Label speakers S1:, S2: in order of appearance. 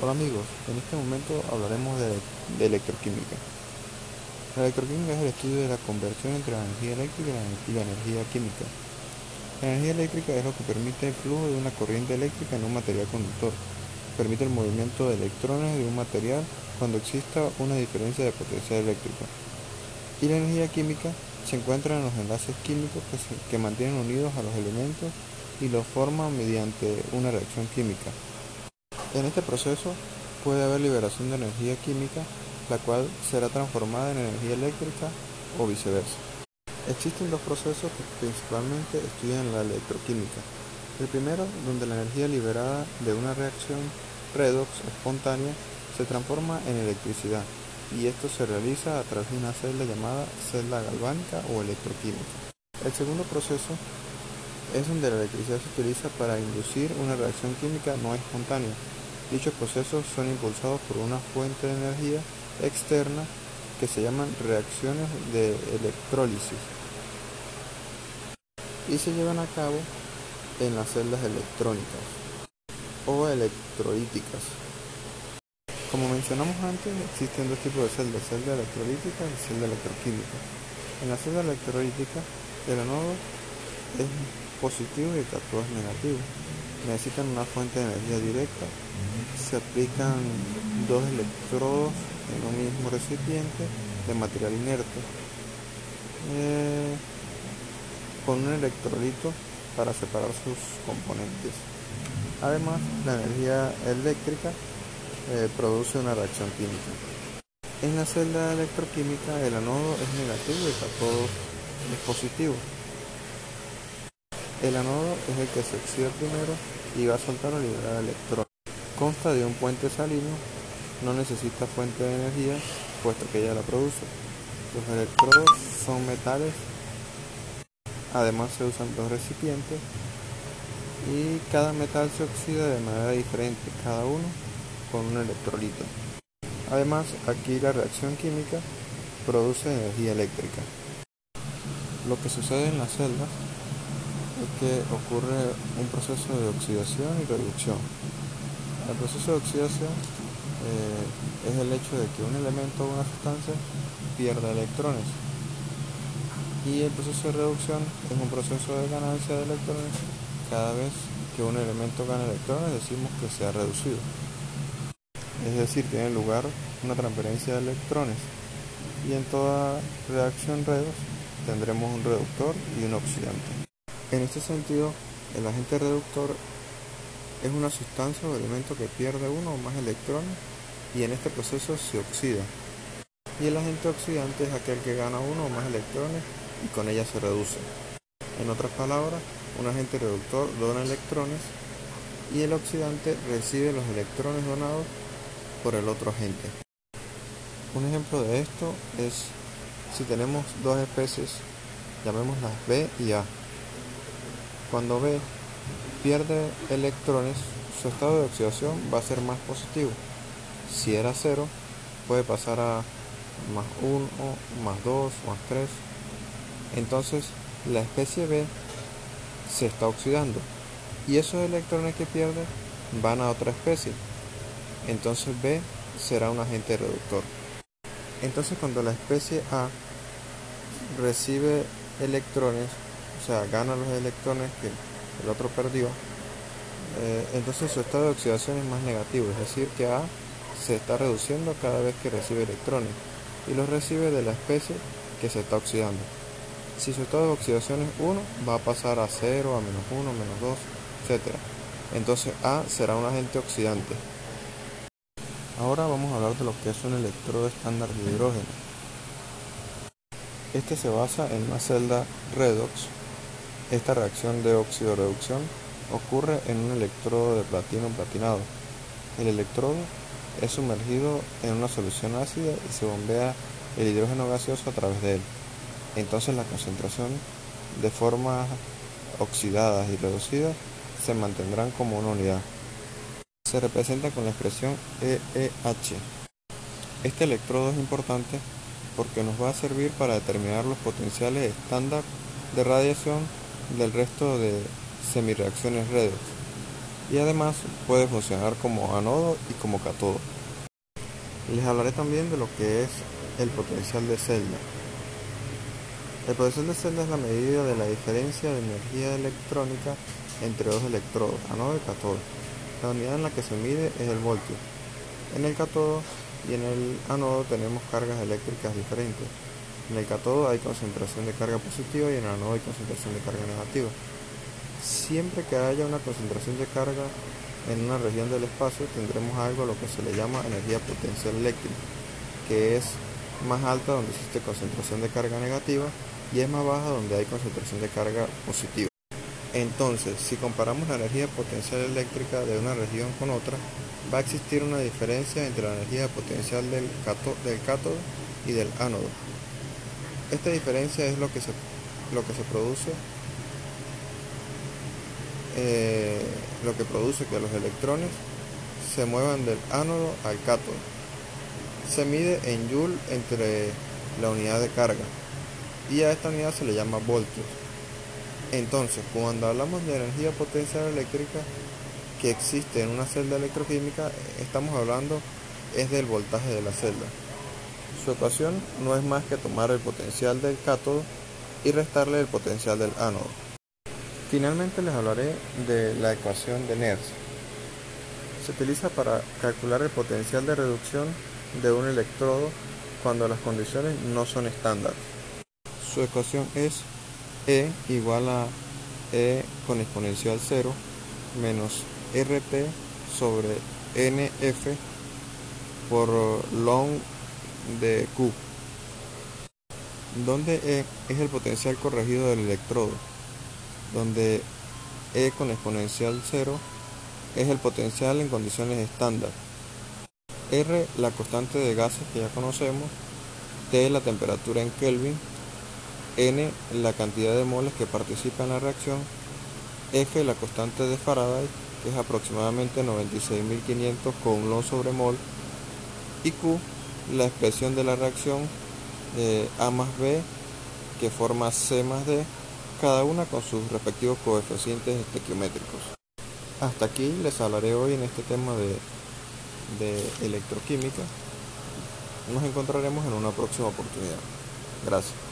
S1: Hola amigos, en este momento hablaremos de, electroquímica. La electroquímica es el estudio de la conversión entre la energía eléctrica y la energía química. La energía eléctrica es lo que permite el flujo de una corriente eléctrica en un material conductor. Permite el movimiento de electrones de un material cuando exista una diferencia de potencial eléctrico. Y la energía química se encuentra en los enlaces químicos que, que mantienen unidos a los elementos y los forman mediante una reacción química. En este proceso puede haber liberación de energía química, la cual será transformada en energía eléctrica o viceversa. Existen dos procesos que principalmente estudian la electroquímica. El primero, donde la energía liberada de una reacción redox espontánea se transforma en electricidad, y esto se realiza a través de una celda llamada celda galvánica o electroquímica. El segundo proceso es donde la electricidad se utiliza para inducir una reacción química no espontánea. Dichos procesos son impulsados por una fuente de energía externa que se llaman reacciones de electrólisis y se llevan a cabo en las celdas electrónicas o electrolíticas. Como mencionamos antes, existen dos tipos de celdas, celda electrolítica y celda electroquímica. En la celda electrolítica, el anodo es positivo y el catado es negativo. Necesitan una fuente de energía directa. Se aplican dos electrodos en un mismo recipiente de material inerte eh, con un electrolito para separar sus componentes. Además, la energía eléctrica eh, produce una reacción química. En la celda electroquímica el anodo es negativo y el catódo es positivo. El anodo es el que se oxida primero y va a soltar o liberar electrones. Consta de un puente salino, no necesita fuente de energía puesto que ya la produce. Los electrodos son metales, además se usan dos recipientes y cada metal se oxida de manera diferente, cada uno con un electrolito. Además, aquí la reacción química produce energía eléctrica. Lo que sucede en las celdas es que ocurre un proceso de oxidación y reducción. El proceso de oxidación eh, es el hecho de que un elemento o una sustancia pierda electrones. Y el proceso de reducción es un proceso de ganancia de electrones. Cada vez que un elemento gana electrones decimos que se ha reducido es decir, tiene lugar una transferencia de electrones y en toda reacción redox tendremos un reductor y un oxidante. En este sentido, el agente reductor es una sustancia o elemento que pierde uno o más electrones y en este proceso se oxida. Y el agente oxidante es aquel que gana uno o más electrones y con ella se reduce. En otras palabras, un agente reductor dona electrones y el oxidante recibe los electrones donados por el otro agente. Un ejemplo de esto es si tenemos dos especies, llamémoslas B y A. Cuando B pierde electrones, su estado de oxidación va a ser más positivo. Si era 0, puede pasar a más 1, más 2, más 3. Entonces, la especie B se está oxidando y esos electrones que pierde van a otra especie entonces B será un agente reductor. Entonces cuando la especie A recibe electrones, o sea, gana los electrones que el otro perdió, eh, entonces su estado de oxidación es más negativo, es decir, que A se está reduciendo cada vez que recibe electrones y los recibe de la especie que se está oxidando. Si su estado de oxidación es 1, va a pasar a 0, a menos 1, menos 2, etc. Entonces A será un agente oxidante. Ahora vamos a hablar de lo que es un electrodo estándar de hidrógeno. Este se basa en una celda redox. Esta reacción de óxido-reducción ocurre en un electrodo de platino platinado. El electrodo es sumergido en una solución ácida y se bombea el hidrógeno gaseoso a través de él. Entonces la concentración de formas oxidadas y reducidas se mantendrán como una unidad se representa con la expresión EEH. Este electrodo es importante porque nos va a servir para determinar los potenciales estándar de radiación del resto de semireacciones redox. y además puede funcionar como anodo y como catodo. Les hablaré también de lo que es el potencial de celda. El potencial de celda es la medida de la diferencia de energía electrónica entre dos electrodos, anodo y catodo. La unidad en la que se mide es el voltio. En el catodo y en el anodo tenemos cargas eléctricas diferentes. En el catodo hay concentración de carga positiva y en el anodo hay concentración de carga negativa. Siempre que haya una concentración de carga en una región del espacio tendremos algo a lo que se le llama energía potencial eléctrica, que es más alta donde existe concentración de carga negativa y es más baja donde hay concentración de carga positiva. Entonces, si comparamos la energía potencial eléctrica de una región con otra, va a existir una diferencia entre la energía potencial del, cátodo y del ánodo. Esta diferencia es lo que se, lo que se produce eh, lo que produce que los electrones se muevan del ánodo al cátodo. Se mide en joule entre la unidad de carga y a esta unidad se le llama voltios. Entonces, cuando hablamos de energía potencial eléctrica que existe en una celda electroquímica, estamos hablando es del voltaje de la celda. Su ecuación no es más que tomar el potencial del cátodo y restarle el potencial del ánodo. Finalmente les hablaré de la ecuación de Nernst. Se utiliza para calcular el potencial de reducción de un electrodo cuando las condiciones no son estándar. Su ecuación es E igual a E con exponencial 0 menos RT sobre NF por long de Q, donde E es el potencial corregido del electrodo. Donde E con exponencial 0 es el potencial en condiciones estándar. R la constante de gases que ya conocemos, T la temperatura en Kelvin, N la cantidad de moles que participan en la reacción, F la constante de Faraday que es aproximadamente 96.500 coulomb sobre mol. Y Q la expresión de la reacción A más B que forma C más D cada una con sus respectivos coeficientes estequiométricos. Hasta aquí les hablaré hoy en este tema de, de electroquímica. Nos encontraremos en una próxima oportunidad. Gracias.